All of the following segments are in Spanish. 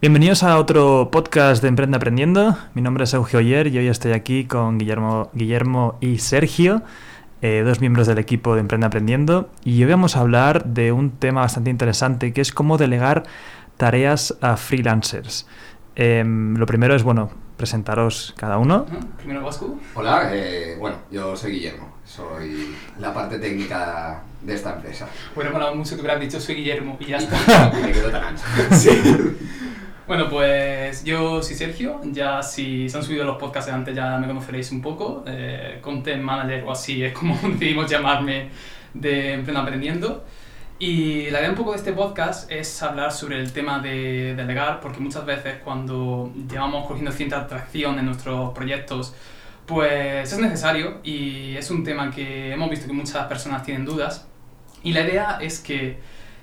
Bienvenidos a otro podcast de Emprende Aprendiendo. Mi nombre es Eugeo Oyer y hoy estoy aquí con Guillermo, Guillermo y Sergio, eh, dos miembros del equipo de Emprende Aprendiendo. Y hoy vamos a hablar de un tema bastante interesante que es cómo delegar tareas a freelancers. Em, lo primero es, bueno, presentaros cada uno. Primero Vasco. Hola, eh, bueno, yo soy Guillermo, soy la parte técnica de esta empresa. Bueno, me mucho que hubieran dicho soy Guillermo y ya está. Me quedo tan ancho. Sí. Bueno, pues yo soy Sergio, ya si se han subido los podcasts antes ya me conoceréis un poco, eh, content manager o así es como decidimos llamarme de Emprendo Aprendiendo. Y la idea un poco de este podcast es hablar sobre el tema de delegar, porque muchas veces cuando llevamos cogiendo cierta atracción en nuestros proyectos, pues es necesario y es un tema que hemos visto que muchas personas tienen dudas. Y la idea es que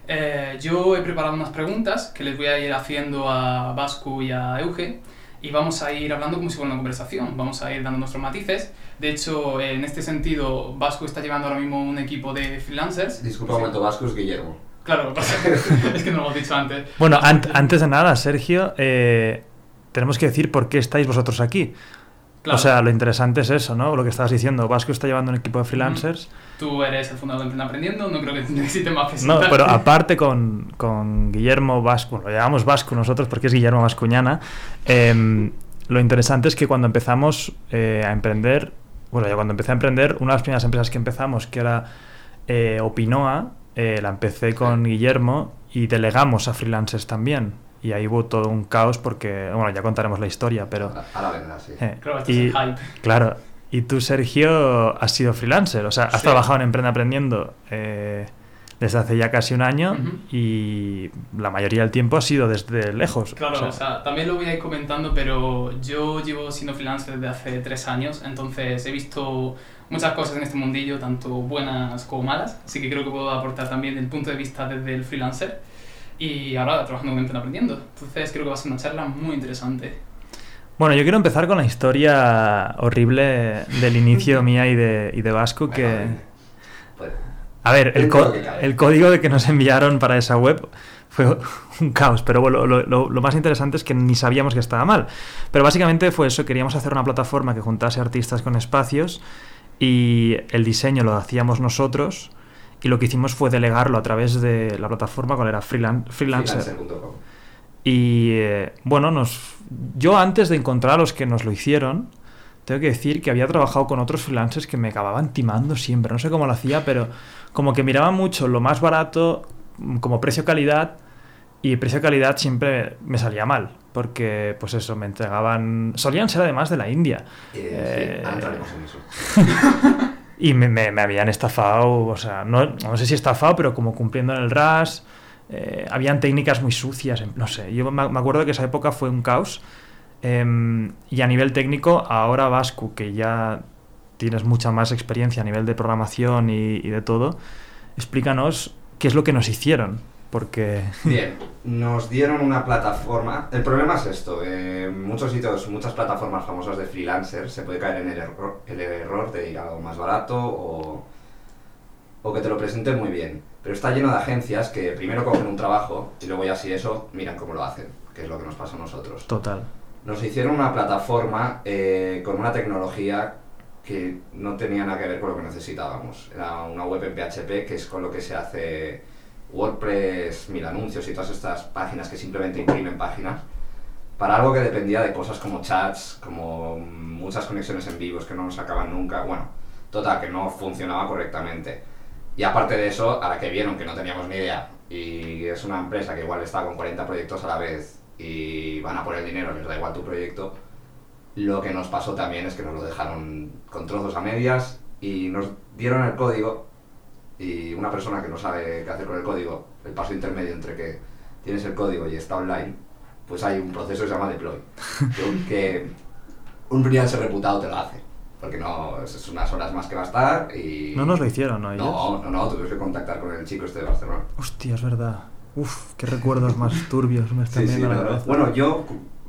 eh, yo he preparado unas preguntas que les voy a ir haciendo a Vasco y a Euge y vamos a ir hablando como si fuera una conversación, vamos a ir dando nuestros matices. De hecho, en este sentido, Vasco está llevando ahora mismo un equipo de freelancers. Disculpa un momento, Vasco es Guillermo. Claro, es que no lo hemos dicho antes. Bueno, antes de nada, Sergio, eh, tenemos que decir por qué estáis vosotros aquí. O sea, lo interesante es eso, ¿no? Lo que estabas diciendo. Vasco está llevando un equipo de freelancers. Tú eres el fundador de Emprende Aprendiendo, no creo que necesite más presentar. No, pero aparte con, con Guillermo Vasco, lo llamamos Vasco nosotros porque es Guillermo Vascuñana, em, lo interesante es que cuando empezamos eh, a emprender, bueno, ya cuando empecé a emprender, una de las primeras empresas que empezamos, que era eh, Opinoa, eh, la empecé con Guillermo y delegamos a freelancers también y ahí hubo todo un caos porque, bueno, ya contaremos la historia, pero... A la verdad, sí. Eh, claro, y, claro, y tú, Sergio, has sido freelancer, o sea, has trabajado en Emprende Aprendiendo eh, desde hace ya casi un año y la mayoría del tiempo ha sido desde lejos. Claro, o sea, también lo voy a ir comentando, pero yo llevo siendo freelancer desde hace tres años, entonces he visto muchas cosas en este mundillo, tanto buenas como malas, así que creo que puedo aportar también el punto de vista desde el freelancer y ahora trabajando con Emprende Aprendiendo. Entonces creo que va a ser una charla muy interesante. Bueno, yo quiero empezar con la historia horrible del inicio mía y de, y de Vasco, que... Pues, a ver, el, el, código de que nos enviaron para esa web fue un caos, pero bueno, lo, lo, más interesante es que ni sabíamos que estaba mal. Pero básicamente fue eso, queríamos hacer una plataforma que juntase artistas con espacios y el diseño lo hacíamos nosotros y lo que hicimos fue delegarlo a través de la plataforma, cual era freelancer. y eh, bueno, nos, yo antes de encontrar a los que nos lo hicieron, tengo que decir que había trabajado con otros freelancers que me acababan timando siempre. No sé cómo lo hacía, pero como que miraba mucho lo más barato como precio-calidad y precio-calidad siempre me salía mal. Porque, pues eso, me entregaban... Solían ser además de la India. Eh, sí, en eso. Y me, me, habían estafado, o sea, no, no, sé si estafado, pero como cumpliendo en el RAS. Eh, habían técnicas muy sucias, no sé. Yo me, acuerdo que esa época fue un caos. Em, y a nivel técnico, ahora Vasco, que ya tienes mucha más experiencia a nivel de programación y, y de todo, explícanos qué es lo que nos hicieron porque... Bien, nos dieron una plataforma... El problema es esto, en muchos sitios, muchas plataformas famosas de freelancers se puede caer en el error, el error de ir a algo más barato o, o que te lo presenten muy bien. Pero está lleno de agencias que primero cogen un trabajo y luego ya si eso miran cómo lo hacen, que es lo que nos pasa a nosotros. Total. Nos hicieron una plataforma eh, con una tecnología que no tenía nada que ver con lo que necesitábamos. Era una web en PHP que es con lo que se hace WordPress, mil anuncios y todas estas páginas que simplemente imprimen páginas, para algo que dependía de cosas como chats, como muchas conexiones en vivos que no nos acaban nunca, bueno, total, que no funcionaba correctamente. Y aparte de eso, a la que vieron que no teníamos ni idea, y es una empresa que igual está con 40 proyectos a la vez y van a poner dinero, les da igual tu proyecto, lo que nos pasó también es que nos lo dejaron con trozos a medias y nos dieron el código y una persona que no sabe qué hacer con el código, el paso intermedio entre que tienes el código y está online, pues hay un proceso que se llama deploy, que un freelancer reputado te lo hace, porque no, es unas horas más que va a estar y... No nos lo hicieron, ¿no? No, no, no, tuvimos que contactar con el chico este de Barcelona. Hostia, es verdad. Uf, qué recuerdos más turbios me están viendo la Bueno, yo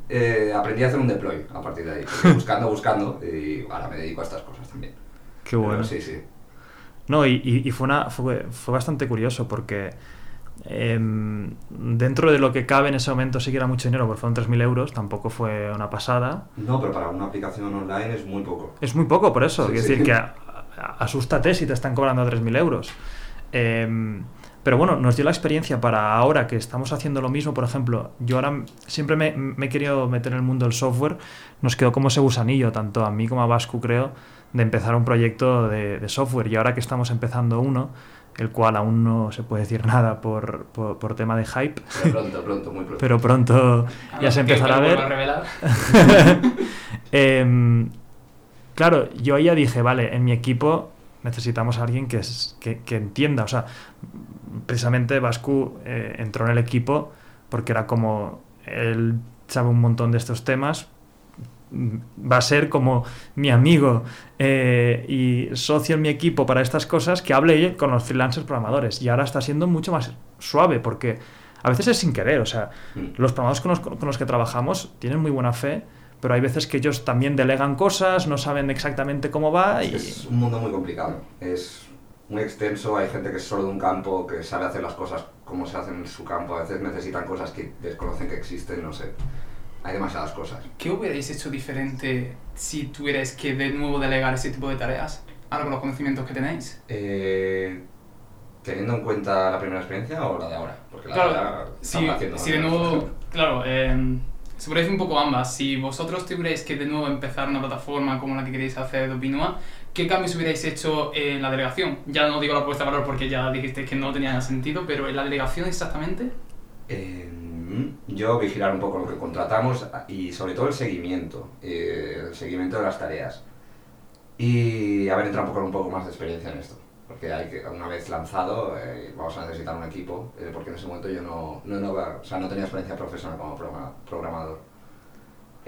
eh, aprendí a hacer un deploy a partir de ahí, buscando, buscando, y ahora me dedico a estas cosas también. Qué bueno. sí, sí. No, y, y, fue, una, fue, fue, bastante curioso porque Em, dentro de lo que cabe en ese momento sí que era mucho dinero, porque fueron 3.000 euros, tampoco fue una pasada. No, pero para una aplicación online es muy poco. Es muy poco, por eso. Quiero decir que asústate si te están cobrando 3.000 euros. Em, pero bueno, nos dio la experiencia para ahora que estamos haciendo lo mismo. Por ejemplo, yo ahora siempre me, he querido meter en el mundo del software. Nos quedó como ese gusanillo, tanto a mí como a Vasco, creo, de empezar un proyecto de, de software. Y ahora que estamos empezando uno, el cual aún no se puede decir nada por, por, tema de hype. Pero pronto, pronto, muy pronto. Pero pronto ya se empezará a ver. Em, claro, yo ya dije, vale, en mi equipo necesitamos a alguien que, que, que entienda. O sea, precisamente Bascu eh, entró en el equipo porque era como él sabe un montón de estos temas, va a ser como mi amigo eh, y socio en mi equipo para estas cosas que hable con los freelancers programadores. Y ahora está siendo mucho más suave porque a veces es sin querer. O sea, mm. los programadores con los, con los que trabajamos tienen muy buena fe, pero hay veces que ellos también delegan cosas, no saben exactamente cómo va. Y... Es un mundo muy complicado. Es muy extenso, hay gente que es solo de un campo, que sabe hacer las cosas como se hacen en su campo, a veces necesitan cosas que desconocen que existen, no sé hay demasiadas cosas. ¿Qué hubierais hecho diferente si tuvierais que de nuevo delegar ese tipo de tareas? Ahora con los conocimientos que tenéis. Eh, teniendo en cuenta la primera experiencia o la de ahora, porque la claro, de ahora si, si de nuevo, claro, eh, un poco ambas. Si vosotros tuvierais que de nuevo empezar una plataforma como la que queréis hacer de Opinua, ¿qué cambios hubierais hecho en la delegación? Ya no digo la puesta de valor porque ya dijiste que no tenía sentido, pero en la delegación exactamente. Eh, yo vigilar un poco lo que contratamos y sobre todo el seguimiento, eh, el seguimiento de las tareas. Y haber entrado poco, un poco más de experiencia en esto. Porque hay que, una vez lanzado eh, vamos a necesitar un equipo, eh, porque en ese momento yo no, no, no tenía experiencia profesional como programador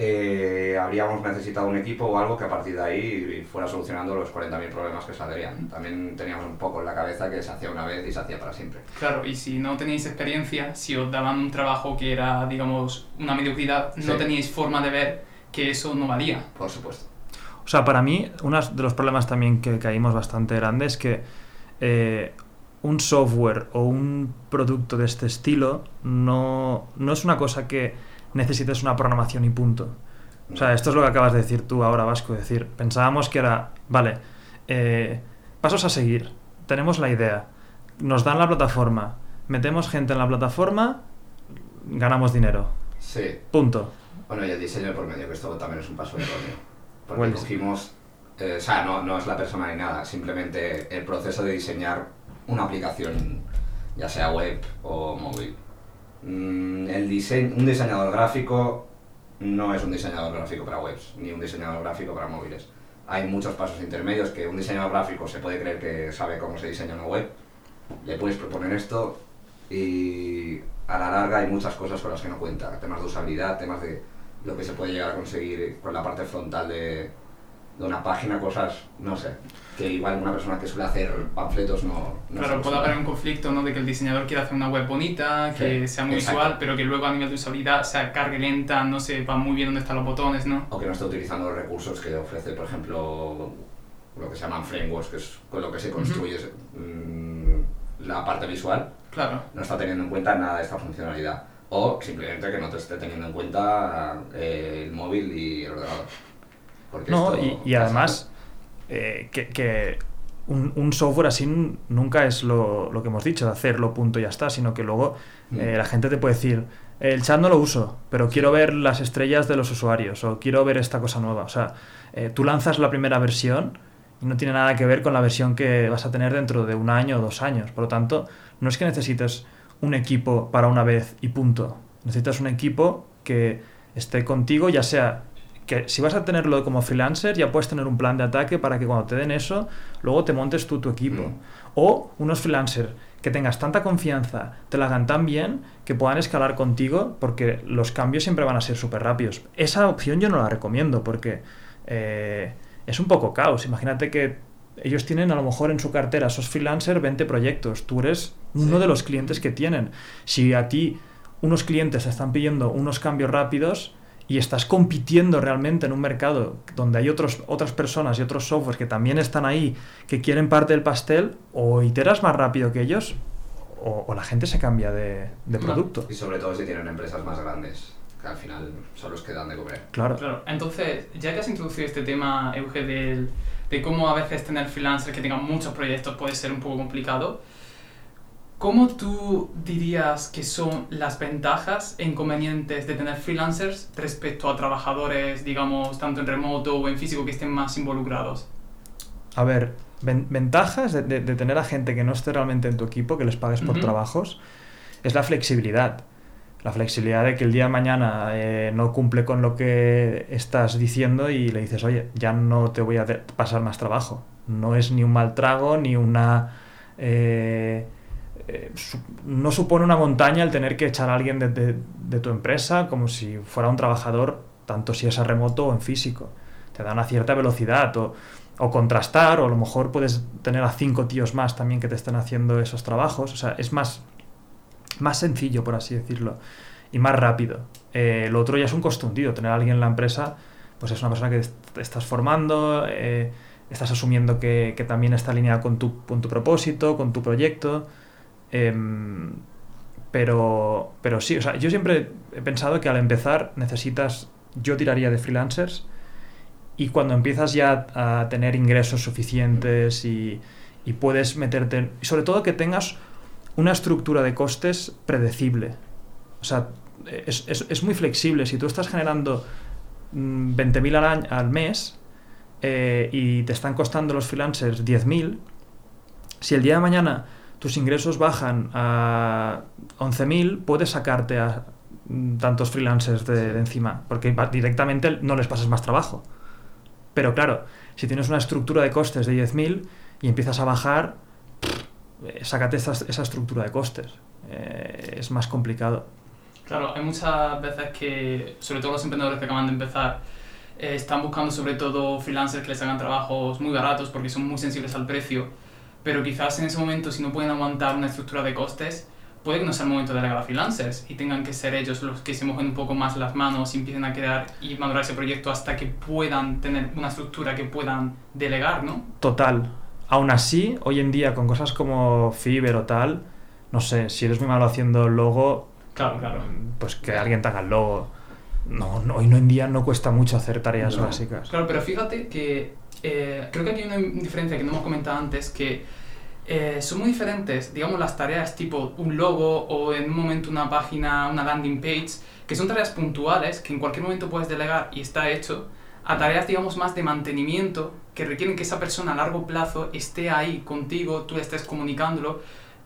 eh, habríamos necesitado un equipo o algo que a partir de ahí fuera solucionando los 40.000 problemas que saldrían. También teníamos un poco en la cabeza que se hacía una vez y se hacía para siempre. Claro, y si no teníais experiencia, si os daban un trabajo que era, digamos, una mediocridad, no teníais forma de ver que eso no valía. Por supuesto. O sea, para mí, uno de los problemas también que caímos bastante grandes es que eh, un software o un producto de este estilo no, no es una cosa que necesites una programación y punto. O sea, esto es lo que acabas de decir tú ahora, Vasco. Es decir, pensábamos que era, vale, eh, pasos a seguir. Tenemos la idea. Nos dan la plataforma. Metemos gente en la plataforma, ganamos dinero. Sí. Punto. Bueno, y el diseño por medio, que esto también es un paso erróneo. Porque cogimos, eh, o sea, no, no es la persona ni nada, simplemente el proceso de diseñar una aplicación, ya sea web o móvil el diseño, un diseñador gráfico no es un diseñador gráfico para webs, ni un diseñador gráfico para móviles. Hay muchos pasos intermedios que un diseñador gráfico se puede creer que sabe cómo se diseña una web, le puedes proponer esto y a la larga hay muchas cosas con las que no cuenta, temas de usabilidad, temas de lo que se puede llegar a conseguir con la parte frontal de, de una página, cosas, no sé, que igual una persona que suele hacer panfletos no... claro, puede haber un conflicto, ¿no? De que el diseñador quiera hacer una web bonita, que sea muy visual, pero que luego a nivel de usabilidad sea cargue lenta, no sepa muy bien dónde están los botones, ¿no? O que no esté utilizando los recursos que ofrece, por ejemplo, lo que se llaman frameworks, que es con lo que se construye mm, la parte visual. Claro. No está teniendo en cuenta nada de esta funcionalidad. O simplemente que no te esté teniendo en cuenta eh, el móvil y el ordenador no, y, además eh, que, un, software así nunca es lo, que hemos dicho, de hacerlo punto y ya está, sino que luego mm. eh, la gente te puede decir, el chat no lo uso, pero quiero ver las estrellas de los usuarios o quiero ver esta cosa nueva. O sea, eh, tú lanzas la primera versión y no tiene nada que ver con la versión que vas a tener dentro de un año o dos años. Por lo tanto, no es que necesites un equipo para una vez y punto. Necesitas un equipo que esté contigo, ya sea que si vas a tenerlo como freelancer, ya puedes tener un plan de ataque para que cuando te den eso, luego te montes tú tu equipo. Mm. O unos freelancers que tengas tanta confianza, te la hagan tan bien, que puedan escalar contigo, porque los cambios siempre van a ser súper rápidos. Esa opción yo no la recomiendo, porque eh, es un poco caos. Imagínate que ellos tienen a lo mejor en su cartera, esos freelancers, 20 proyectos. Tú eres uno de los clientes que tienen. Si a ti unos clientes te están pidiendo unos cambios rápidos, y estás compitiendo realmente en un mercado donde hay otros, otras personas y otros softwares que también están ahí, que quieren parte del pastel, o iteras más rápido que ellos, o, la gente se cambia de, de producto. Y sobre todo si tienen empresas más grandes que al final son los que dan de comer. Claro. claro. Entonces, ya que has introducido este tema, Euge, de, de cómo a veces tener freelancers que tengan muchos proyectos puede ser un poco complicado, ¿cómo tú dirías que son las ventajas e inconvenientes de tener freelancers respecto a trabajadores, digamos, tanto en remoto o en físico que estén más involucrados? A ver, ventajas de, tener a gente que no esté realmente en tu equipo, que les pagues por trabajos, es la flexibilidad la flexibilidad de que el día de mañana eh, no cumple con lo que estás diciendo y le dices, oye, ya no te voy a pasar más trabajo. No es ni un mal trago, ni una... Eh, eh, no supone una montaña el tener que echar a alguien de, tu empresa como si fuera un trabajador, tanto si es a remoto o en físico. Te da una cierta velocidad o, contrastar, o a lo mejor puedes tener a cinco tíos más también que te estén haciendo esos trabajos. O sea, es más más sencillo, por así decirlo, y más rápido. Eh, lo otro ya es un costundido, tener a alguien en la empresa, pues es una persona que te estás formando, eh, estás asumiendo que, también está alineada con tu, con tu propósito, con tu proyecto. Em, pero, pero sí, o sea, yo siempre he pensado que al empezar necesitas, yo tiraría de freelancers y cuando empiezas ya a tener ingresos suficientes y, y puedes meterte, sobre todo que tengas una estructura de costes predecible. O sea, es, muy flexible. Si tú estás generando 20.000 mm, al, al mes eh, y te están costando los freelancers 10.000, si el día de mañana tus ingresos bajan a 11.000, puedes sacarte a mm, tantos freelancers de, encima, porque directamente no les pasas más trabajo. Pero claro, si tienes una estructura de costes de 10.000 y empiezas a bajar, sácate esa, esa estructura de costes. Eh, es más complicado. Claro, hay muchas veces que, sobre todo los emprendedores que acaban de empezar, eh, están buscando sobre todo freelancers que les hagan trabajos muy baratos porque son muy sensibles al precio, pero quizás en ese momento si no pueden aguantar una estructura de costes, puede que no sea el momento de delegar a freelancers y tengan que ser ellos los que se mojen un poco más las manos y empiecen a crear y madurar ese proyecto hasta que puedan tener una estructura que puedan delegar, ¿no? Total, Aún así, hoy en día, con cosas como Fiverr o tal, no sé, si eres muy malo haciendo logo, claro, claro. pues que alguien te haga el logo. No, hoy en día no cuesta mucho hacer tareas básicas. Claro, pero fíjate que eh, creo que aquí hay una diferencia que no hemos comentado antes, que eh, son muy diferentes, digamos, las tareas tipo un logo o en un momento una página, una landing page, que son tareas puntuales que en cualquier momento puedes delegar y está hecho, a tareas, digamos, más de mantenimiento que requieren que esa persona a largo plazo esté ahí contigo, tú estés comunicándolo.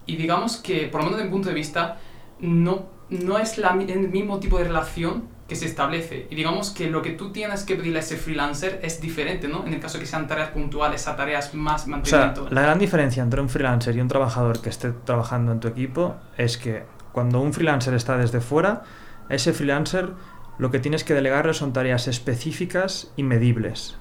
Y digamos que, por lo menos desde mi punto de vista, no, no es la, el mismo tipo de relación que se establece. Y digamos que lo que tú tienes que pedirle a ese freelancer es diferente, ¿no? En el caso que sean tareas puntuales a tareas más mantenimiento. O sea, la gran diferencia entre un freelancer y un trabajador que esté trabajando en tu equipo es que cuando un freelancer está desde fuera, ese freelancer lo que tienes que delegarle son tareas específicas y medibles.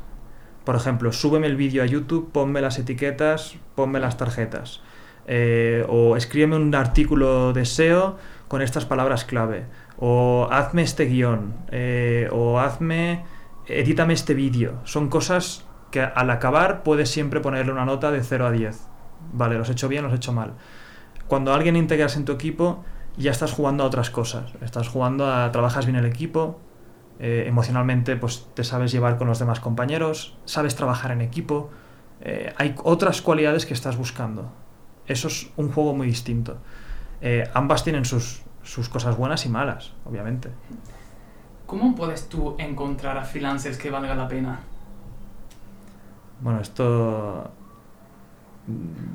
Por ejemplo, súbeme el vídeo a YouTube, ponme las etiquetas, ponme las tarjetas. Eh, o escríbeme un artículo de SEO con estas palabras clave. O hazme este guion. Eh, o hazme. edítame este vídeo. Son cosas que al acabar puedes siempre ponerle una nota de 0 a 10. Vale, los he hecho bien, los he hecho mal. Cuando alguien integras en tu equipo, ya estás jugando a otras cosas. Estás jugando a. trabajas bien el equipo, eh, emocionalmente pues te sabes llevar con los demás compañeros, sabes trabajar en equipo, eh, hay otras cualidades que estás buscando. Eso es un juego muy distinto. Ambas tienen sus, sus cosas buenas y malas, obviamente. ¿Cómo puedes tú encontrar a freelancers que valga la pena? Bueno, esto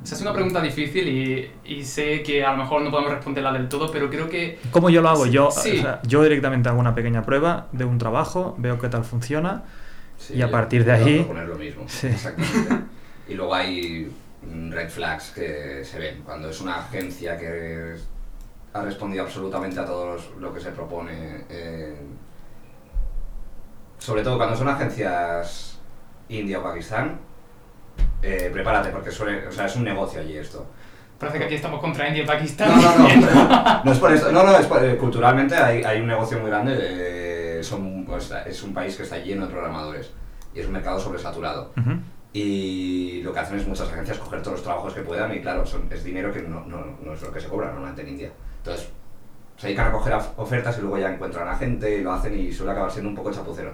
es una pregunta difícil y, y, sé que a lo mejor no podemos responderla del todo, pero creo que... ¿Cómo yo lo hago? yo, yo directamente hago una pequeña prueba de un trabajo, veo qué tal funciona y a partir de ahí... Poner lo mismo, exactamente. y luego hay red flags que se ven. Cuando es una agencia que ha respondido absolutamente a todo lo que se propone, eh, sobre todo cuando son agencias India o Pakistán, eh, prepárate, porque suele, o sea, es un negocio allí esto. Parece que aquí estamos contra India y Pakistán. No, no, no. no es por eso. No, no, es eh, culturalmente hay, hay, un negocio muy grande. Eh, son, pues, es un país que está lleno de programadores y es un mercado sobresaturado. Y lo que hacen es muchas agencias coger todos los trabajos que puedan y claro, son, es dinero que no, no, no es lo que se cobra normalmente en India. Entonces, se dedican a coger ofertas y luego ya encuentran a gente y lo hacen y suele acabar siendo un poco chapucero.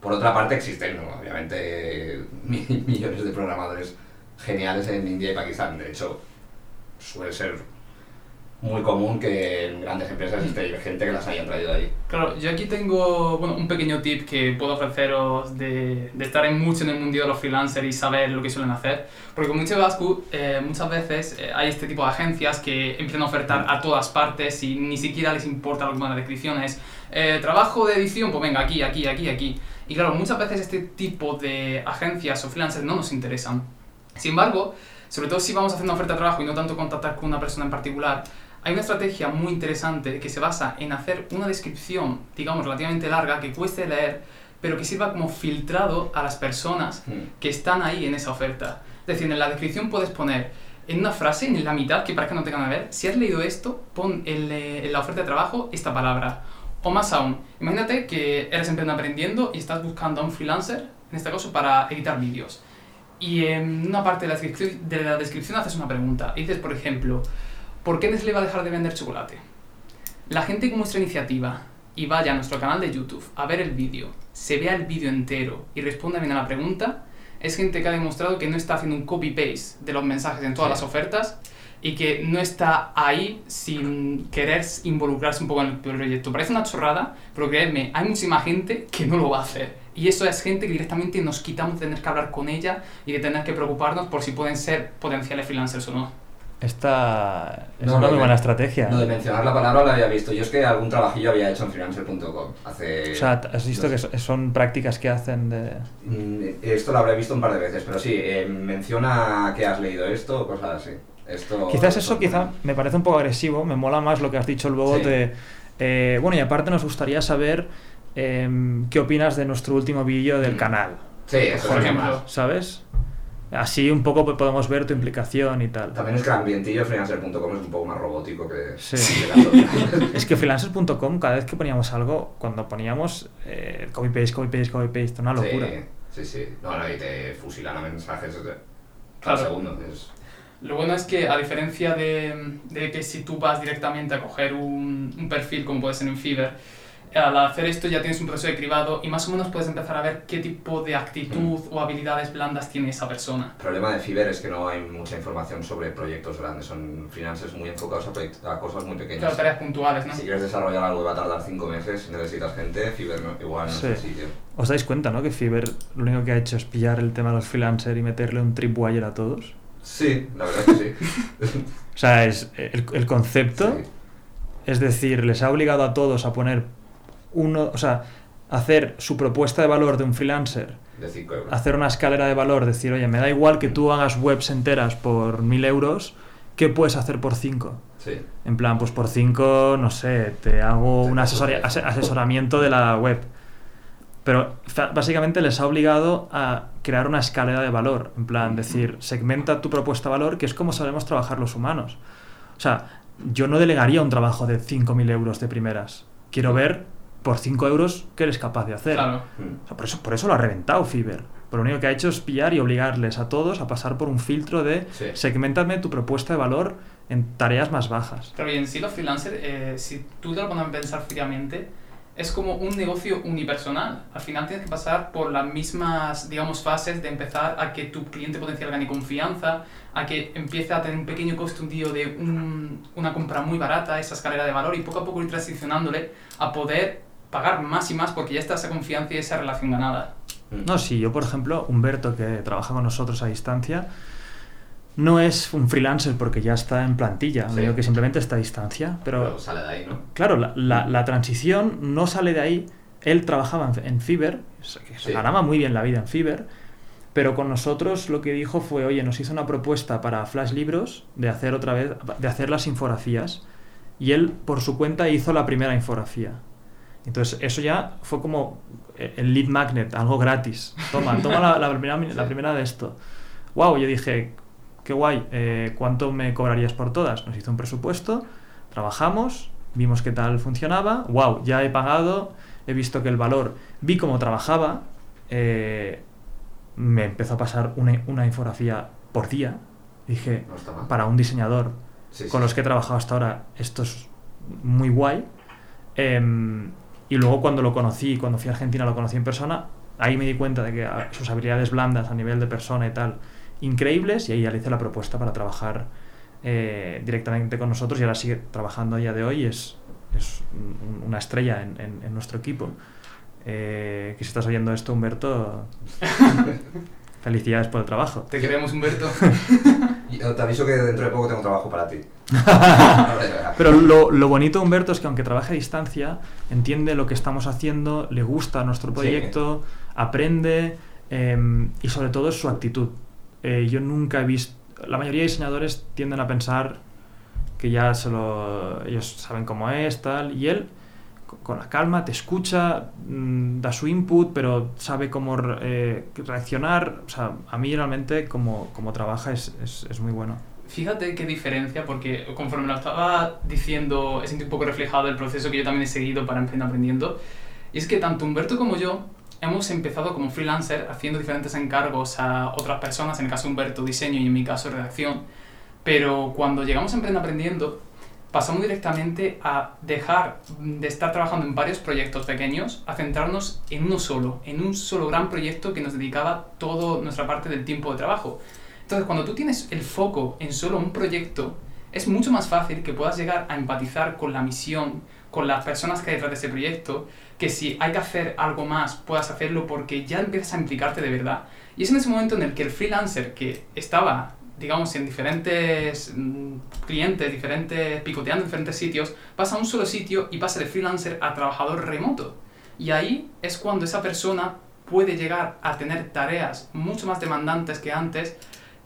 Por otra parte, existen, obviamente, millones de programadores geniales en India y Pakistán. De hecho, suele ser muy común que en grandes empresas esté gente que las hayan traído ahí. Claro, yo aquí tengo bueno, un pequeño tip que puedo ofreceros de, de, estar en mucho en el mundo de los freelancers y saber lo que suelen hacer. Porque con mucho Bascu, eh, muchas veces eh, hay este tipo de agencias que empiezan a ofertar a todas partes y ni siquiera les importa lo que van las descripciones. Eh, trabajo de edición, pues venga, aquí, aquí, aquí, aquí. Y claro, muchas veces este tipo de agencias o freelancers no nos interesan. Sin embargo, sobre todo si vamos a hacer una oferta de trabajo y no tanto contactar con una persona en particular, hay una estrategia muy interesante que se basa en hacer una descripción, digamos, relativamente larga, que cueste leer, pero que sirva como filtrado a las personas hmm. que están ahí en esa oferta. Es decir, en la descripción puedes poner en una frase, en la mitad, que para que no tengan a ver, si has leído esto, pon eh, en, la oferta de trabajo esta palabra. O más aún, imagínate que eres emprendedor aprendiendo y estás buscando a un freelancer, en este caso para editar vídeos. Y en una parte de la descripción, de la descripción haces una pregunta. dices, por ejemplo, ¿Por qué Nestlé va a dejar de vender chocolate? La gente con nuestra iniciativa y vaya a nuestro canal de YouTube a ver el vídeo, se vea el vídeo entero y responda bien a la pregunta, es gente que ha demostrado que no está haciendo un copy-paste de los mensajes en todas las ofertas y que no está ahí sin querer involucrarse un poco en el proyecto. Parece una chorrada, pero creedme, hay muchísima gente que no lo va a hacer. Y eso es gente que directamente nos quitamos de tener que hablar con ella y de tener que preocuparnos por si pueden ser potenciales freelancers o no. Esta es una muy buena estrategia. No, de mencionar la palabra la había visto. Yo es que algún trabajillo había hecho en freelancer.com hace... O sea, ¿has visto que son prácticas que hacen de...? Mm, esto lo habré visto un par de veces, pero sí, eh, menciona que has leído esto o cosas así. Esto, Quizás eso quizá me parece un poco agresivo, me mola más lo que has dicho luego de... Eh, bueno, y aparte nos gustaría saber em, qué opinas de nuestro último vídeo del mm. canal. Sí, eso por ejemplo. ¿Sabes? Así un poco podemos ver tu implicación y tal. También es que el ambientillo freelancer.com es un poco más robótico que... Sí. es que freelancer.com, cada vez que poníamos algo, cuando poníamos eh, copy-paste, copy-paste, copy-paste, una locura. Sí, sí, sí. No, no, y te fusilan a mensajes cada segundo. Lo bueno es que, a diferencia de, de, que si tú vas directamente a coger un, un perfil, como puede ser en Fiverr, al hacer esto ya tienes un proceso de cribado y más o menos puedes empezar a ver qué tipo de actitud mm. o habilidades blandas tiene esa persona. El problema de Fiverr es que no hay mucha información sobre proyectos grandes, son finanzas muy enfocados a, cosas muy pequeñas. Claro, tareas puntuales, ¿no? Si quieres desarrollar algo que va a tardar 5 meses, necesitas gente, Fiverr igual no es el sitio. ¿Os dais cuenta, no? Que Fiverr lo único que ha hecho es pillar el tema de los freelancers y meterle un tripwire a todos. Sí, la verdad que sí. o sea, es el, el concepto, es decir, les ha obligado a todos a poner uno, o sea, hacer su propuesta de valor de un freelancer, hacer una escalera de valor, decir, oye, me da igual que tú hagas webs enteras por mil euros, ¿qué puedes hacer por cinco? Sí. En plan, pues por cinco, no sé, te hago un asesoramiento de la web. Pero básicamente les ha obligado a crear una escalera de valor. En plan, decir, segmenta tu propuesta de valor, que es como sabemos trabajar los humanos. O sea, yo no delegaría un trabajo de 5.000 euros de primeras. Quiero ver por 5 euros, ¿qué eres capaz de hacer? por, eso, por eso lo ha reventado Fiverr. Pero lo único que ha hecho es pillar y obligarles a todos a pasar por un filtro de segmentadme tu propuesta de valor en tareas más bajas. Pero bien, si los freelancers, eh, si tú te lo pones a pensar fríamente, es como un negocio unipersonal. Al final tienes que pasar por las mismas, digamos, fases de empezar a que tu cliente potencial gane confianza, a que empiece a tener un pequeño coste un día de una compra muy barata, esa escalera de valor, y poco a poco ir transicionándole a poder pagar más y más porque ya está esa confianza y esa relación ganada. Mm. No, sí, yo por ejemplo, Humberto, que trabaja con nosotros a distancia, no es un freelancer porque ya está en plantilla, digo que simplemente está a distancia. Pero, sale de ahí, ¿no? Claro, la, la, transición no sale de ahí. Él trabajaba en, en Fiverr, se ganaba muy bien la vida en Fiverr, pero con nosotros lo que dijo fue, oye, nos hizo una propuesta para Flash Libros de hacer otra vez, de hacer las infografías, y él por su cuenta hizo la primera infografía. Entonces, eso ya fue como eh, el lead magnet, algo gratis. Toma, toma la, primera, la primera de esto. Wow, yo dije, qué guay, eh, ¿cuánto me cobrarías por todas? Nos hizo un presupuesto, trabajamos, vimos qué tal funcionaba, wow, ya he pagado, he visto que el valor, vi cómo trabajaba, eh, me empezó a pasar una, una infografía por día. Dije, No para un diseñador Sí, con sí. los que he trabajado hasta ahora, esto es muy guay. Em, y luego cuando lo conocí, cuando fui a Argentina, lo conocí en persona, ahí me di cuenta de que ah, sus habilidades blandas a nivel de persona y tal, increíbles, y ahí ya le hice la propuesta para trabajar eh, directamente con nosotros y ahora sigue trabajando a día de hoy, es, es un- una estrella en, en- en nuestro equipo. Eh, que si estás oyendo esto, Humberto, felicidades por el trabajo. Te queremos, Humberto. Y, eh, Te aviso que dentro de poco tengo trabajo para ti. Pero lo, lo bonito, Humberto, es que aunque trabaje a distancia, entiende lo que estamos haciendo, le gusta nuestro Sí. proyecto, aprende em, y sobre todo es su actitud. Eh, yo nunca he visto... La mayoría de diseñadores tienden a pensar que ya se lo, ellos saben cómo es, tal, y él con la calma te escucha, mm, da su input, pero sabe cómo eh, reaccionar. O sea, a mí realmente como, como trabaja es, es, es muy bueno. Fíjate qué diferencia, porque conforme lo estaba diciendo, he sentido un poco reflejado el proceso que yo también he seguido para Aprendiendo. Y es que tanto Humberto como yo hemos empezado como freelancer haciendo diferentes encargos a otras personas, en el caso de Humberto diseño y en mi caso redacción. Pero cuando llegamos a Emprender Aprendiendo, pasamos directamente a dejar de estar trabajando en varios proyectos pequeños a centrarnos en uno solo, en un solo gran proyecto que nos dedicaba toda nuestra parte del tiempo de trabajo. Entonces, cuando tú tienes el foco en solo un proyecto, es mucho más fácil que puedas llegar a empatizar con la misión, con las personas que hay detrás de ese proyecto, que si hay que hacer algo más, puedas hacerlo porque ya empiezas a implicarte de verdad. Y es en ese momento en el que el freelancer que estaba, digamos, en diferentes mm, clientes, diferentes, picoteando en diferentes sitios, pasa a un solo sitio y pasa de freelancer a trabajador remoto. Y ahí es cuando esa persona puede llegar a tener tareas mucho más demandantes que antes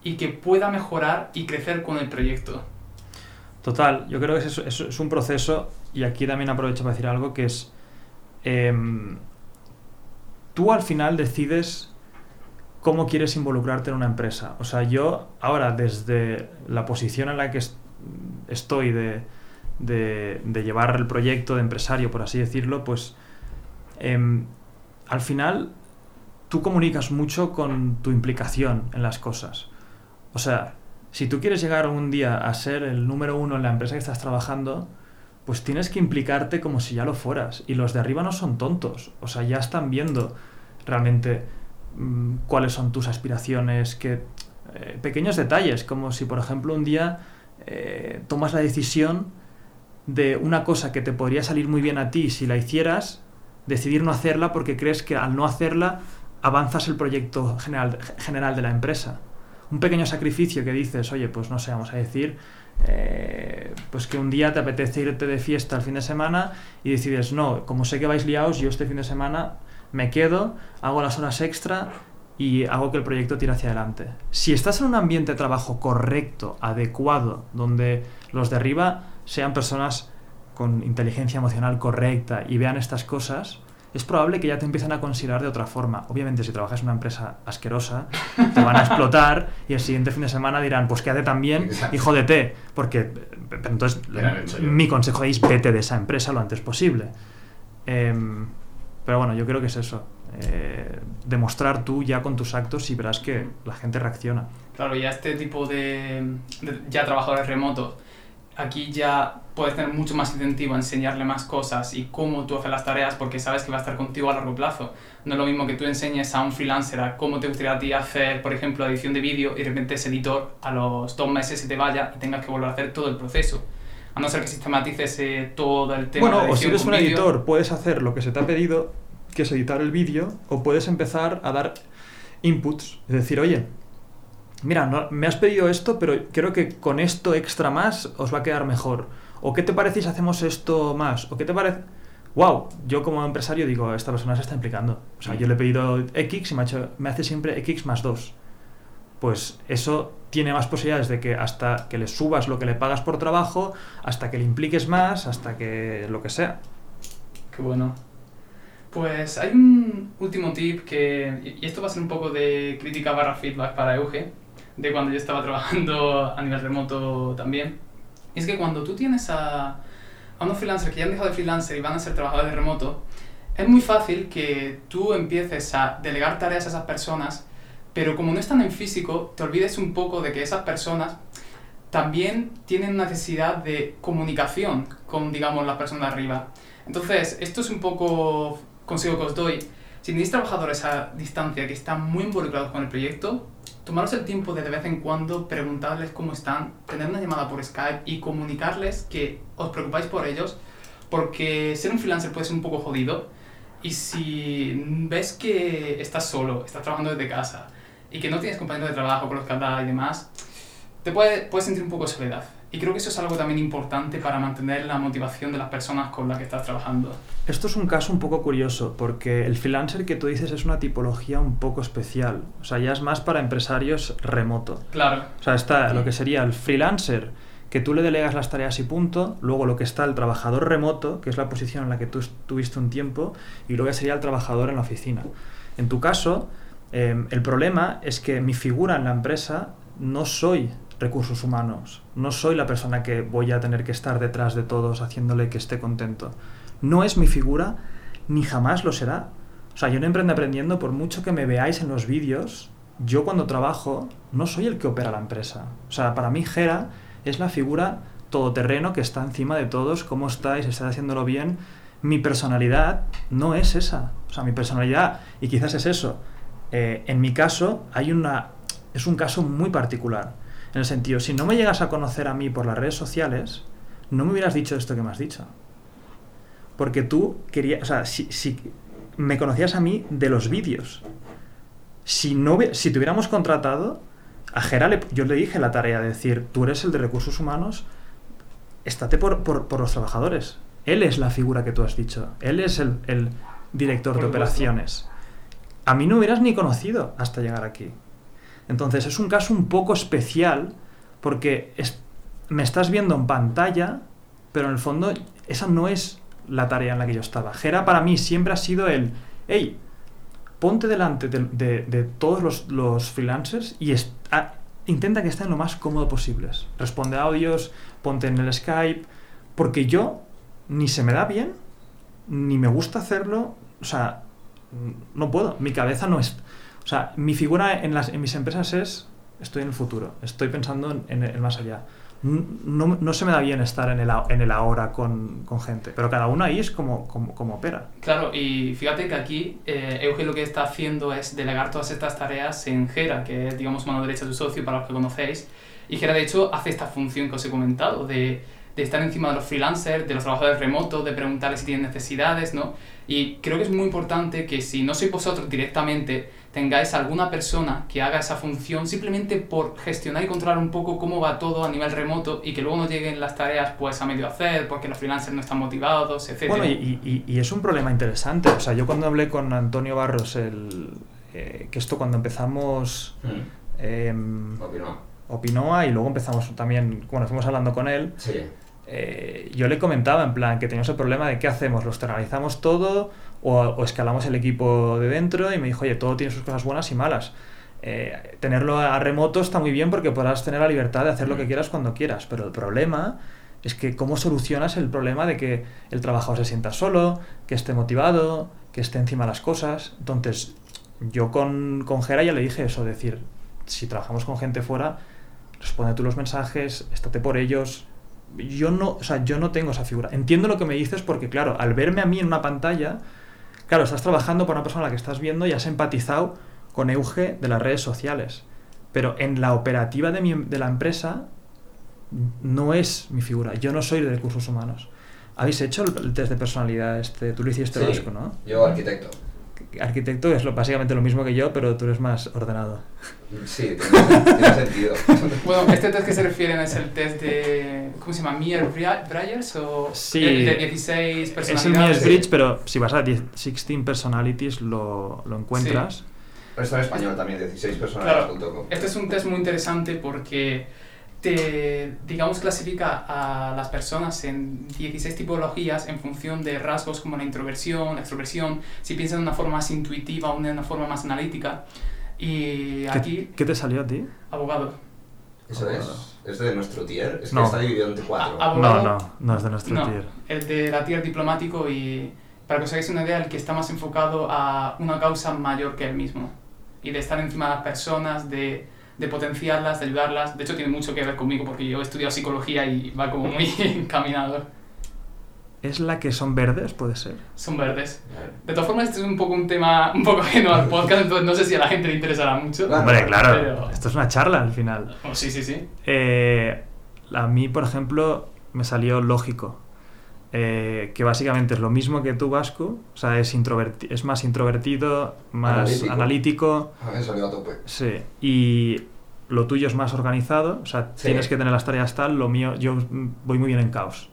y que pueda mejorar y crecer con el proyecto. Total, yo creo que es, es- un proceso, y aquí también aprovecho para decir algo, que es, em, tú al final decides cómo quieres involucrarte en una empresa. O sea, yo ahora desde la posición en la que est- estoy de, de- de llevar el proyecto de empresario, por así decirlo, pues em, al final tú comunicas mucho con tu implicación en las cosas. O sea, si tú quieres llegar un día a ser el número uno en la empresa que estás trabajando, pues tienes que implicarte como si ya lo fueras. Y los de arriba no son tontos. O sea, ya están viendo realmente mm, cuáles son tus aspiraciones, que eh, pequeños detalles, como si por ejemplo un día eh, tomas la decisión de una cosa que te podría salir muy bien a ti si la hicieras, decidir no hacerla porque crees que al no hacerla avanzas el proyecto general, general de la empresa. Un pequeño sacrificio que dices, oye, pues no sé, vamos a decir, eh, pues que un día te apetece irte de fiesta el fin de semana y decides, no, como sé que vais liados, yo este fin de semana me quedo, hago las horas extra y hago que el proyecto tire hacia adelante. Si estás en un ambiente de trabajo correcto, adecuado, donde los de arriba sean personas con inteligencia emocional correcta y vean estas cosas, es probable que ya te empiecen a considerar de otra forma. Obviamente, si trabajas en una empresa asquerosa, te van a explotar y el siguiente fin de semana dirán, pues quédate también y jódete. Porque, pero entonces, mi consejo es vete de esa empresa lo antes posible. Em, pero bueno, yo creo que es eso. eh, demostrar tú ya con tus actos y verás que la gente reacciona. Claro, ya este tipo de, de- ya trabajadores remotos, aquí ya puedes tener mucho más incentivo a enseñarle más cosas y cómo tú haces las tareas porque sabes que va a estar contigo a largo plazo. No es lo mismo que tú enseñes a un freelancer a cómo te gustaría a ti hacer, por ejemplo, edición de vídeo y de repente ese editor a los dos meses se te vaya y tengas que volver a hacer todo el proceso. A no ser que sistematices eh, todo el tema de Bueno, o si eres un editor, puedes hacer lo que se te ha pedido, que es editar el vídeo, o puedes empezar a dar inputs. Es decir, oye, mira, no- me has pedido esto, pero creo que con esto extra más os va a quedar mejor. ¿O qué te parece si hacemos esto más? ¿O qué te parece...? Wow, yo como empresario digo, esta persona se está implicando. O sea, yo le he pedido X y me, ha hecho- me hace siempre X más 2. Pues eso tiene más posibilidades de que hasta que le subas lo que le pagas por trabajo, hasta que le impliques más, hasta que lo que sea. Qué bueno. Pues hay un último tip que, y esto va a ser un poco de crítica barra feedback para Euge, de cuando yo estaba trabajando a nivel remoto también. Y es que cuando tú tienes a, a unos freelancers que ya han dejado de freelancer y van a ser trabajadores de remoto, es muy fácil que tú empieces a delegar tareas a esas personas pero como no están en físico, te olvides un poco de que esas personas también tienen necesidad de comunicación con, digamos, las personas de arriba. Entonces, esto es un poco consejo que os doy. Si tenéis trabajadores a distancia que están muy involucrados con el proyecto, tomaros el tiempo de de vez en cuando preguntarles cómo están, tener una llamada por Skype y comunicarles que os preocupáis por ellos, porque ser un freelancer puede ser un poco jodido. Y si ves que estás solo, estás trabajando desde casa y que no tienes compañeros de trabajo con los que hablar y demás, te puedes puede sentir un poco de soledad. Y creo que eso es algo también importante para mantener la motivación de las personas con las que estás trabajando. Esto es un caso un poco curioso, porque el freelancer que tú dices es una tipología un poco especial. O sea, ya es más para empresarios remoto. Claro. O sea, está lo que sería el freelancer, que tú le delegas las tareas y punto. Luego lo que está el trabajador remoto, que es la posición en la que tú estuviste un tiempo. Y luego ya sería el trabajador en la oficina. En tu caso, eh, el problema es que mi figura en la empresa no soy recursos humanos. No soy la persona que voy a tener que estar detrás de todos haciéndole que esté contento. No es mi figura, ni jamás lo será. O sea, yo en Emprende Aprendiendo, por mucho que me veáis en los vídeos, yo cuando trabajo no soy el que opera la empresa. O sea, para mí Gera es la figura todoterreno que está encima de todos, cómo estáis, estáis haciéndolo bien. Mi personalidad no es esa. O sea, mi personalidad, y quizás es eso. Eh, en mi caso, hay una, es un caso muy particular en el sentido, si no me llegas a conocer a mí por las redes sociales, no me hubieras dicho esto que me has dicho. Porque tú querías, o sea, si, me conocías a mí de los vídeos. Si, no, si te hubiéramos contratado, a Gera yo le dije la tarea de decir, tú eres el de recursos humanos, estate por, por, los trabajadores. Él es la figura que tú has dicho. Él es el, el director de operaciones. A mí no hubieras ni conocido hasta llegar aquí. Entonces es un caso un poco especial porque me estás viendo en pantalla, pero en el fondo esa no es la tarea en la que yo estaba. Gera para mí siempre ha sido el, hey, ponte delante de, todos los, freelancers y intenta que estén lo más cómodo posibles. Responde a audios, ponte en el Skype, porque yo ni se me da bien, ni me gusta hacerlo, o sea, no puedo, mi cabeza no es... O sea, mi figura en, las, en mis empresas es, estoy en el futuro, estoy pensando en, el más allá. No, no, se me da bien estar en el, en el ahora con, con gente, pero cada uno ahí es como, como, como opera. Claro, y fíjate que aquí eh, Euge lo que está haciendo es delegar todas estas tareas en Gera, que es, digamos, mano derecha de su socio para los que conocéis. Y Gera, de hecho, hace esta función que os he comentado, de, de estar encima de los freelancers, de los trabajadores remotos, de preguntarles si tienen necesidades, ¿no? Y creo que es muy importante que si no sois vosotros directamente, tengáis alguna persona que haga esa función simplemente por gestionar y controlar un poco cómo va todo a nivel remoto y que luego no lleguen las tareas pues a medio hacer porque los freelancers no están motivados, etc. Bueno, y, y, es un problema interesante. O sea, yo cuando hablé con Antonio Barros, el, eh, que esto cuando empezamos... Mm. Eh, Opinoa. y luego empezamos también, bueno, fuimos hablando con él. Sí. Eh, yo le comentaba en plan que teníamos el problema de qué hacemos, lo externalizamos todo o, escalamos el equipo de dentro y me dijo, oye, todo tiene sus cosas buenas y malas. Eh, tenerlo a remoto está muy bien porque podrás tener la libertad de hacer lo que mm. quieras cuando quieras, pero el problema es que cómo solucionas el problema de que el trabajador se sienta solo, que esté motivado, que esté encima de las cosas. Entonces, yo con, con Gera ya le dije eso, decir, si trabajamos con gente fuera, responde tú los mensajes, estate por ellos. Yo no, o sea, yo no tengo esa figura. Entiendo lo que me dices porque, claro, al verme a mí en una pantalla, Claro, estás trabajando por una persona a la que estás viendo y has empatizado con Euge de las redes sociales. Pero en la operativa de, mi, de la empresa no es mi figura. Yo no soy de recursos humanos. ¿Habéis hecho el, test de personalidad? Este, tú lo hiciste sí, vasco, ¿no? Yo arquitecto. Arquitecto es lo, básicamente lo mismo que yo, pero tú eres más ordenado. Sí, tiene, sentido. bueno, este test que se refieren es el test de. ¿Cómo se llama? Myers-Briggs o. Sí. El de 16 personalidades. Es el Myers-Briggs, pero si vas a 16 personalities lo, lo encuentras. Sí. Pero está en español también, 16 personalidades.com. Claro, este es un test muy interesante porque te, digamos, clasifica a las personas en 16 tipologías en función de rasgos como la introversión, la extroversión, si piensas de una forma más intuitiva o de una forma más analítica. Y aquí... ¿Qué, te salió a ti? Abogado. ¿Eso es? ¿Es de nuestro tier? Es que está dividido entre cuatro. no, no, no es de nuestro no, tier. El de la tier diplomático y, para que os hagáis una idea, el que está más enfocado a una causa mayor que él mismo. y de estar encima de las personas, de, de potenciarlas, de ayudarlas. De hecho, tiene mucho que ver conmigo porque yo he estudiado psicología y va como muy encaminado. ¿Es la que son verdes, puede ser? Son verdes. De todas formas, este es un poco un tema un poco ajeno al podcast, entonces no sé si a la gente le interesará mucho. Hombre, claro, Pero- esto es una charla al final. Oh, sí, sí, sí. Eh, a mí, por ejemplo, me salió lógico. Eh, que básicamente es lo mismo que tú, Vasco. O sea, es, introverti- es más introvertido, más Analítico. analítico. A mí salió a tope. Sí. Y lo tuyo es más organizado. O sea, Sí. tienes que tener las tareas tal. Lo mío, yo voy muy bien en caos.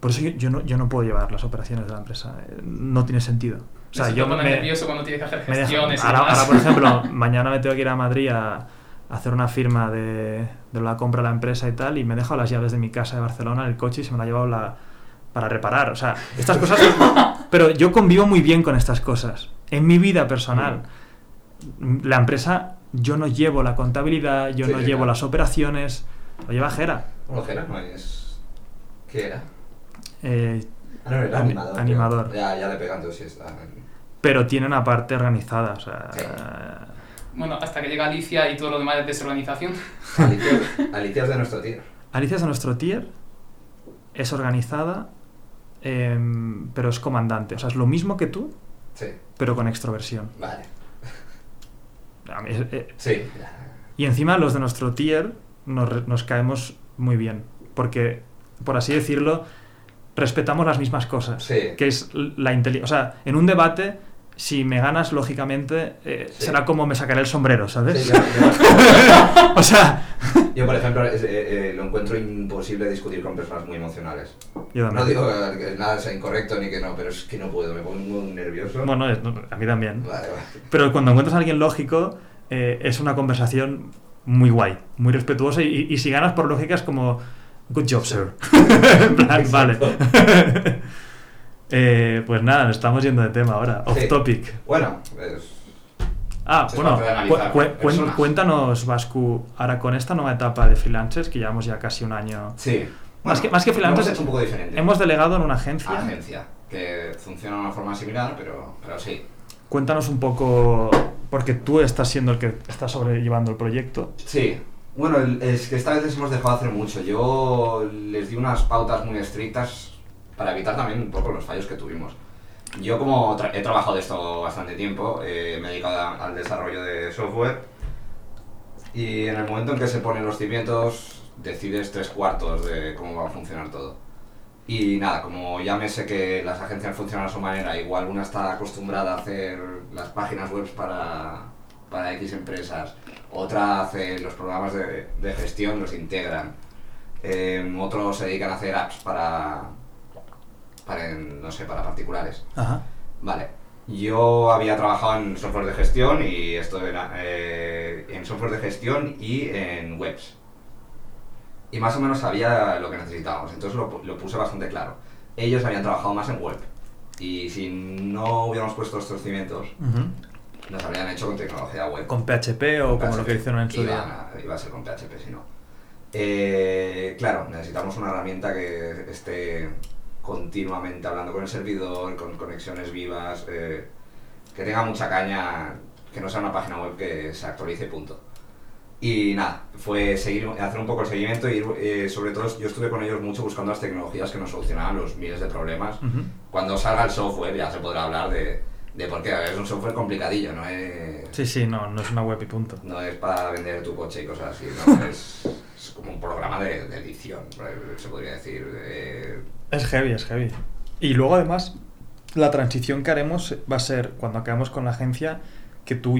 Por eso yo, yo no, yo no puedo llevar las operaciones de la empresa. eh, No tiene sentido. O sea, Eso te yo pone me, nervioso cuando tienes que hacer deja- gestiones y ahora, ahora, por ejemplo, mañana me tengo que ir a Madrid a, a hacer una firma de, de la compra de la empresa y tal, y me he dejado las llaves de mi casa de Barcelona en el coche y se me la ha llevado la, para reparar. O sea, estas cosas... pero yo convivo muy bien con estas cosas. En mi vida personal, la empresa, yo no llevo la contabilidad, yo Sí, no llevo claro. las operaciones, lo lleva Jera. Bueno, Jera no es... ¿Qué era? Eh, Ah, no, era Ani- animador. animador. Ya, ya le pegan entonces sí está. pero tiene una parte organizada. O sea, Sí. Bueno, hasta que llega Alicia y todo lo demás es desorganización. Alicia, Alicia es de nuestro tío. Alicia es de nuestro tier, es organizada, em, pero es comandante. O sea, es lo mismo que tú, Sí, pero con extroversión. vale. Es- eh, Sí. y encima los de nuestro tier nos, caemos muy bien, porque, por así decirlo, respetamos las mismas cosas. Sí. Que es la inteligencia. O sea, en un debate, si me ganas, lógicamente, eh, Sí. será como me sacaré el sombrero, ¿sabes? Sí, o sea, yo, por ejemplo, es- eh, eh, lo encuentro imposible discutir con personas muy emocionales. yo. No digo eh, que nada sea incorrecto ni que no, pero es que no puedo, me pongo muy nervioso. Bueno, es- no, a mí también. Vale, vale. Pero cuando encuentras a alguien lógico, eh, es una conversación muy guay, muy respetuosa. Y, y si ganas por lógica es como, good job, sir. En plan, vale. Pues nada, nos estamos yendo de tema ahora, off Sí. topic. Bueno, es- Ah, Es bueno, cu- cu- cuéntanos, Vascu, ahora con esta nueva etapa de freelancers, que llevamos ya casi un año. sí. Más que- más que freelancers, hemos hecho un poco diferente. Hemos delegado en una agencia. agencia, que funciona de una forma similar, pero, pero sí. Cuéntanos un poco, porque tú estás siendo el que está sobrellevando el proyecto. Sí. Bueno, es que esta vez les hemos dejado hacer mucho. Yo les di unas pautas muy estrictas para evitar también un poco los fallos que tuvimos. Yo como he trabajado de esto bastante tiempo, eh, me he dedicado al desarrollo de software y en el momento en que se ponen los cimientos decides tres cuartos de cómo va a funcionar todo. Y nada, como ya me sé que las agencias funcionan a su manera, igual una está acostumbrada a hacer las páginas web para, para X empresas, otra hace los programas de, de gestión, los integran, eh, otros se dedican a hacer apps para, para, no sé, para particulares. Ajá. Vale. Yo había trabajado en software de gestión y esto era eh, en software de gestión y en webs. Y más o menos sabía lo que necesitábamos, entonces lo, pu- lo puse bastante claro. Ellos habían trabajado más en web. Y si no hubiéramos puesto estos cimientos, Ujú. nos habrían hecho con tecnología web. Con PHP o como lo que hicieron en su iba, día. a- iba a ser con PHP, si no. Eh, claro, necesitamos una herramienta que esté continuamente hablando con el servidor, con conexiones vivas, eh, que tenga mucha caña, que no sea una página web que se actualice punto. Y nada, fue seguir, hacer un poco el seguimiento y ir, eh, sobre todo yo estuve con ellos mucho buscando las tecnologías que nos solucionaban los miles de problemas. Ujú. Cuando salga el software ya se podrá hablar de, de por qué. Es un software complicadillo, no es, Sí, sí, no, no es una web y punto. no es para vender tu coche y cosas así, ¿no? es, es como un programa de, de edición, se podría decir. Es heavy, es heavy. Y luego además, la transición que haremos va a ser cuando acabemos con la agencia, que tú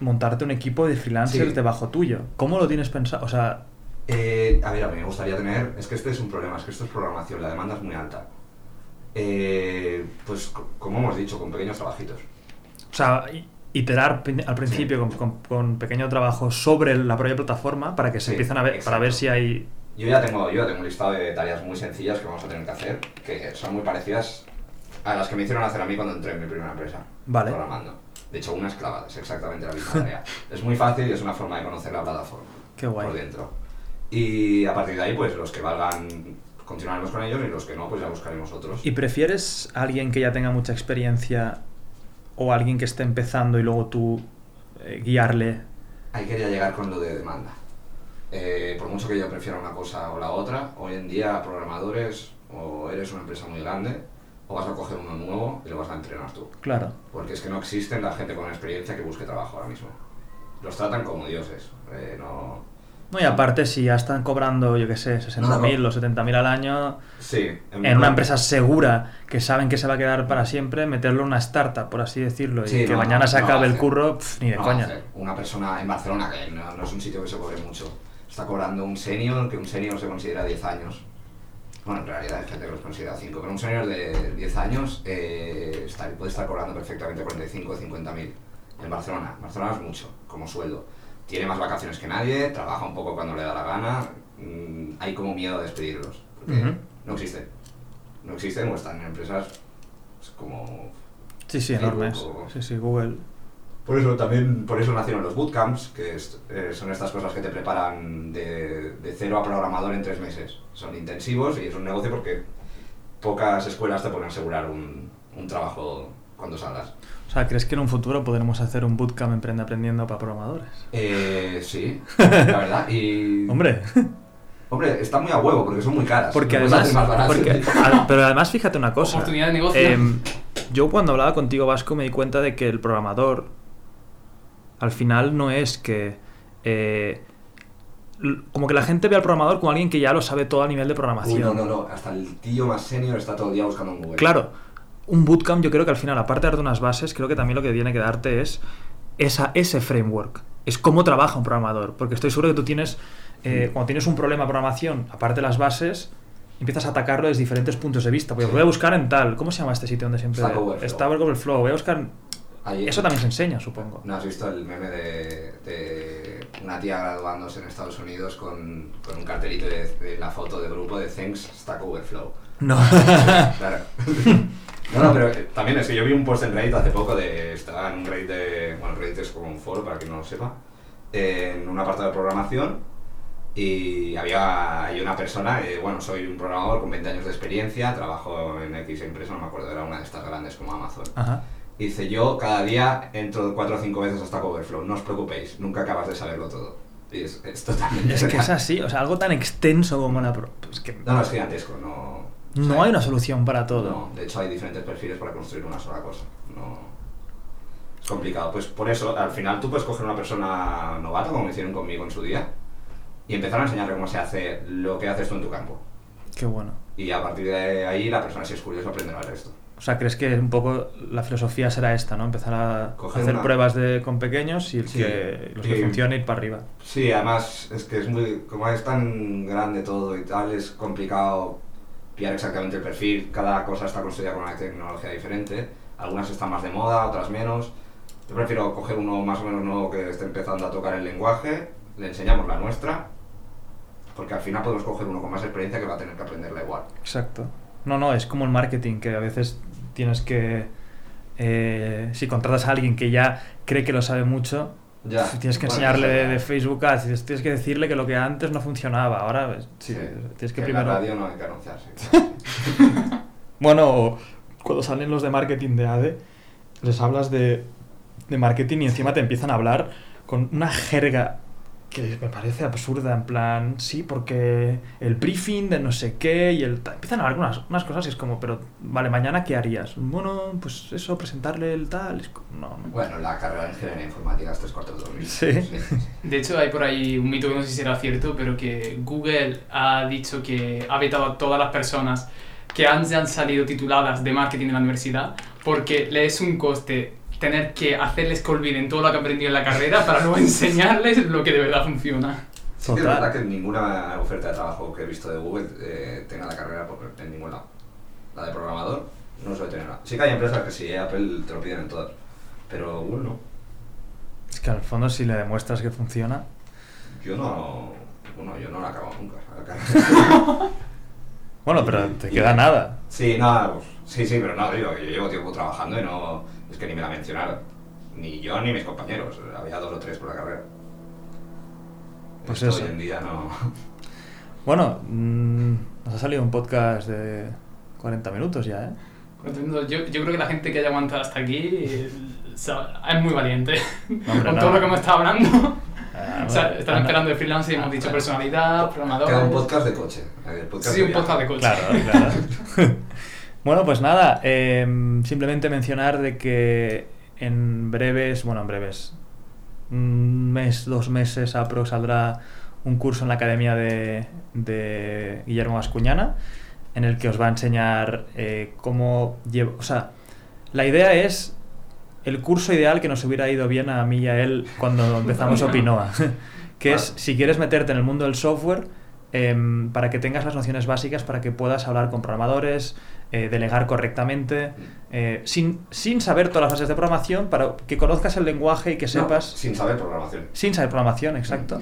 montarte un equipo de freelancers Sí. debajo tuyo. ¿Cómo lo tienes pensado? O sea, Eh, a ver, a mí me gustaría tener. Es que este es un problema, es que esto es programación, la demanda es muy alta. Eh, pues, co- como hemos dicho, con pequeños trabajitos. o sea iterar al principio con, con- con pequeño trabajo sobre la propia plataforma para que se Sí, empiecen a ver, para ver si hay... Yo ya tengo, yo ya tengo un listado de tareas muy sencillas que vamos a tener que hacer, que son muy parecidas a las que me hicieron hacer a mí cuando entré en mi primera empresa. Vale. Programando. De hecho, una es clavada, es exactamente la misma tarea. es muy fácil y es una forma de conocer la plataforma. Qué guay. Por dentro. Y a partir de ahí, pues los que valgan, continuaremos con ellos y los que no, pues ya buscaremos otros. ¿Y prefieres a alguien que ya tenga mucha experiencia o alguien que esté empezando y luego tú eh, guiarle. Ahí quería llegar con lo de demanda. Eh, por mucho que yo prefiera una cosa o la otra, hoy en día programadores o eres una empresa muy grande o vas a coger uno nuevo y lo vas a entrenar tú. Claro. Porque es que no existen la gente con experiencia que busque trabajo ahora mismo. Los tratan como dioses. Eh, no, No, y aparte, si ya están cobrando, yo qué sé, 60.000 No, o 70.000 al año, sí, en una empresa segura, que saben que se va a quedar para siempre, meterlo en una startup, por así decirlo, y Sí, que no, mañana no, se no acabe el curro, pf, ni de No coña. Una persona en Barcelona, que no, no es un sitio que se cobre mucho, está cobrando un senior, que un senior se considera 10 años. Bueno, en realidad hay gente que los considera 5, pero un senior de 10 años eh, está- puede estar cobrando perfectamente 45 o 50 mil. En Barcelona. Barcelona es mucho, como sueldo. Tiene más vacaciones que nadie, trabaja un poco cuando le da la gana. mm, hay como miedo a despedirlos, porque no existen. No existen o están en empresas pues, como Sí, sí, Facebook enormes. o- Sí, sí, Google. Por eso también, por eso nacieron los bootcamps, que es- eh, son estas cosas que te preparan de, de cero a programador en tres meses. Son intensivos y es un negocio porque pocas escuelas te pueden asegurar un, un trabajo cuando salgas. O sea, ¿crees que en un futuro podremos hacer un bootcamp Emprende Aprendiendo para programadores? Eh, sí, la verdad. Y, Hombre, hombre, está muy a huevo porque son muy caras. porque además... más baratos. porque- al- pero además, fíjate una cosa. Oportunidad de negocio. Em, yo cuando hablaba contigo, Vasco, me di cuenta de que el programador al final no es que... eh, como que la gente ve al programador como alguien que ya lo sabe todo a nivel de Uy, programación. no, no, no. Hasta el tío más senior está todo el día buscando en Google. Claro, un bootcamp yo creo que al final, aparte de darte unas bases, creo que también lo que tiene que darte es esa, ese framework. Es cómo trabaja un programador. Porque estoy seguro que tú tienes, eh, Mm. cuando tienes un problema de programación, aparte de las bases, empiezas a atacarlo desde diferentes puntos de vista. Porque Sí. voy a buscar en tal, ¿cómo se llama este sitio donde siempre... Stack Overflow. Stack Overflow. Voy a buscar... Eso también se enseña, supongo. ¿No has visto el meme de, de una tía graduándose en Estados Unidos con, con un cartelito de, de la foto de grupo de Thanks Stack Overflow? No. Claro. No, no, pero eh, también es que yo vi un post en Reddit hace poco de. Estaba en un Reddit de. Bueno, Reddit es como un foro para quien no lo sepa. En un apartado de programación. Y había hay una persona, eh, bueno, soy un programador con 20 años de experiencia, trabajo en X empresa, no me acuerdo, era una de estas grandes como Amazon. Ajá. Y dice, yo cada día entro cuatro o cinco veces a Stack Overflow, no os preocupéis, nunca acabas de saberlo todo. Y es, es totalmente... Es que es así, o sea, algo tan extenso como la... pro- Es que No, no, es gigantesco, no... o no hay una solución para todo. No, de hecho hay diferentes perfiles para construir una sola cosa. No... Es complicado. Pues por eso, al final tú puedes coger una persona novata, como hicieron conmigo en su día, y empezar a enseñarle cómo se hace lo que haces tú en tu campo. Qué bueno. Y a partir de ahí la persona, si es curiosa, aprenderá el resto. O sea, ¿crees que un poco la filosofía será esta, ¿no? Empezar a Coger hacer una- pruebas de, con pequeños y el Sí. que, los que Y- funcionen ir para arriba. Sí, además es que es muy, como es tan grande todo y tal, es complicado pillar exactamente el perfil. Cada cosa está construida con una tecnología diferente. Algunas están más de moda, otras menos. Yo prefiero coger uno más o menos nuevo que esté empezando a tocar el lenguaje, le enseñamos la nuestra, porque al final podemos coger uno con más experiencia que va a tener que aprenderla igual. Exacto. No, no, es como el marketing, que a veces tienes que... eh, si contratas a alguien que ya cree que lo sabe mucho, Ya. tienes que enseñarle de, Facebook Ads, tienes que decirle que lo que antes no funcionaba, ahora pues, sí, Sí, tienes que en primero... la radio no hay que anunciarse. Bueno, cuando salen los de marketing de ADE, les hablas de, de marketing y encima te empiezan a hablar con una jerga que me parece absurda, en plan, sí, porque el briefing de no sé qué y el... Empiezan a hablar unas, unas cosas y es como, pero, vale, mañana qué harías? Bueno, pues eso, presentarle el tal... es no, no. bueno, la carrera de ingeniería informática es tres cuartos de lo mismo. Sí. De hecho, hay por ahí un mito que no sé si será cierto, pero que Google ha dicho que ha vetado a todas las personas que han, han salido tituladas de marketing en la universidad porque le es un coste tener que hacerles que olviden todo lo que han aprendido en la carrera para luego enseñarles lo que de verdad funciona. Sí, es verdad que ninguna oferta de trabajo que he visto de Google eh, tenga la carrera por, en ningún lado. La de programador no suele tenerla. Sí que hay empresas que sí, Apple te lo piden en todas. Pero Google no. Es que al fondo si le demuestras que funciona... Yo no. Bueno, yo no la acabo nunca. la. Bueno, pero te queda nada. sí, nada, pues, sí, sí, pero no, digo, yo llevo tiempo trabajando y no. Es que ni me la mencionaron. Ni yo ni mis compañeros. Había dos o tres por la carrera. Pues Esto eso. Hoy en día no. Bueno, mm, nos ha salido un podcast de 40 minutos ya, ¿eh? Yo, yo creo que la gente que haya aguantado hasta aquí es muy valiente. Con todo lo que hemos estado hablando. Ah, o sea, están esperando el freelance y hemos dicho personalidad, programador. Queda un podcast de coche. sí, un podcast de coche. Claro, claro. Bueno, pues nada, em, simplemente mencionar de que en breves, bueno, en breves, un mes, dos meses aprox saldrá un curso en la academia de, de Guillermo Vascuñana en el que os va a enseñar eh, cómo llevo, o sea, la idea es el curso ideal que nos hubiera ido bien a mí y a él cuando empezamos Opinoa, que es si quieres meterte en el mundo del software, em, para que tengas las nociones básicas, para que puedas hablar con programadores, eh, delegar correctamente, eh, sin, sin saber todas las bases de programación, para que conozcas el lenguaje y que sepas... sin saber programación. Sin saber programación, exacto.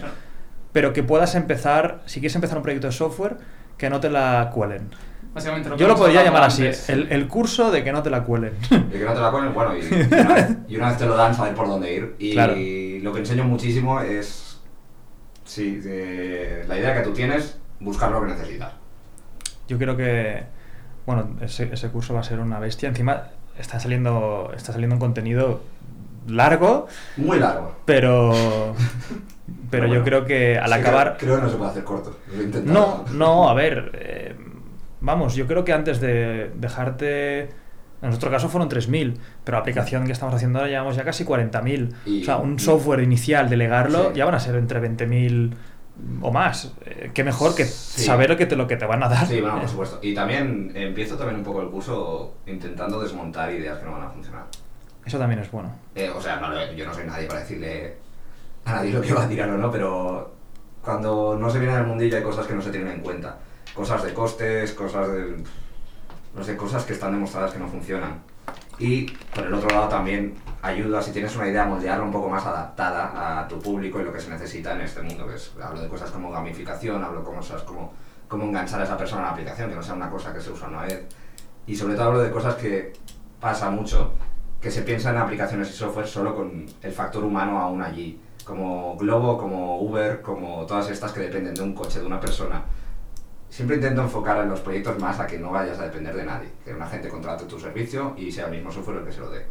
Pero que puedas empezar, si quieres empezar un proyecto de software, que no te la cuelen. Yo lo podría llamar así, el, el, curso de que no te la cuelen. De que no te la cuelen, bueno, y, una, vez, y una, vez, te lo dan, saber por dónde ir. Y lo que enseño muchísimo es, sí, la idea que tú tienes, buscar lo que necesitas. Yo creo que, bueno, ese, ese curso va a ser una bestia. Encima está saliendo, está saliendo un contenido largo. Muy largo. Pero. Pero yo creo que al acabar. Creo, que no se puede hacer corto. no, no, a ver. Eh, vamos, yo creo que antes de dejarte. En nuestro caso fueron 3.000, pero la aplicación que estamos haciendo ahora llevamos ya casi 40.000. O sea, un software inicial, delegarlo, ya van a ser entre 20.000 o más. Eh, qué mejor que saber lo que, te, lo que te van a dar. Sí, bueno, por supuesto. Y también empiezo también un poco el curso intentando desmontar ideas que no van a funcionar. Eso también es bueno. Eh, o sea, yo no soy nadie para decirle a nadie lo que va a tirar o no, pero cuando no se viene del mundillo hay cosas que no se tienen en cuenta. Cosas de costes, cosas de... no sé, cosas que están demostradas que no funcionan. Y por el otro lado también ayuda, si tienes una idea, a moldearla un poco más adaptada a tu público y lo que se necesita en este mundo. Que es, hablo de cosas como gamificación, hablo de cosas como cómo enganchar a esa persona a la aplicación, que no sea una cosa que se usa una vez. Y sobre todo hablo de cosas que pasa mucho, que se piensa en aplicaciones y software solo con el factor humano aún allí, como Globo, como Uber, como todas estas que dependen de un coche, de una persona. Siempre intento enfocar en los proyectos más a que no vayas a depender de nadie, que una gente contrate tu servicio y sea el mismo software el que se lo dé.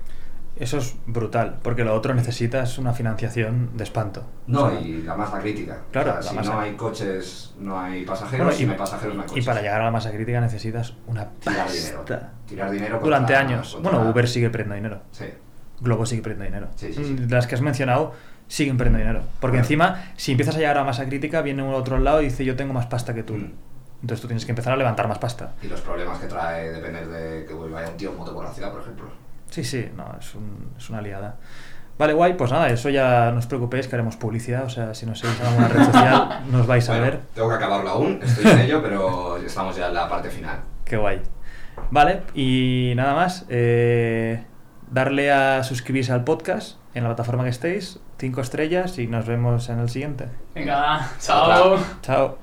Eso es brutal, porque lo otro necesitas una financiación de espanto. No, y la masa crítica. Claro, si no hay coches, no hay pasajeros, si no hay pasajeros, no hay coches. Y para llegar a la masa crítica necesitas una Tirar dinero. Tirar dinero Durante años. Bueno, Uber sigue perdiendo dinero. Sí. Globo sigue perdiendo dinero. Sí, sí, mm, Las que has mencionado siguen perdiendo dinero. Porque encima, si empiezas a llegar a la masa crítica, viene un otro lado y dice yo tengo más pasta que tú. Mm. Entonces tú tienes que empezar a levantar más pasta. Y los problemas que trae depender de que vaya un tío en moto por la ciudad, por ejemplo. Sí, sí, no, es, un, es una liada. Vale, guay, pues nada, eso ya no os preocupéis que haremos publicidad, o sea, si nos seguís en alguna red social nos vais a ver. Tengo que acabarlo aún, estoy en ello, pero estamos ya en la parte final. Qué guay. Vale, y nada más, eh, darle a suscribirse al podcast en la plataforma que estéis, cinco estrellas y nos vemos en el siguiente. Venga, chao. Chao.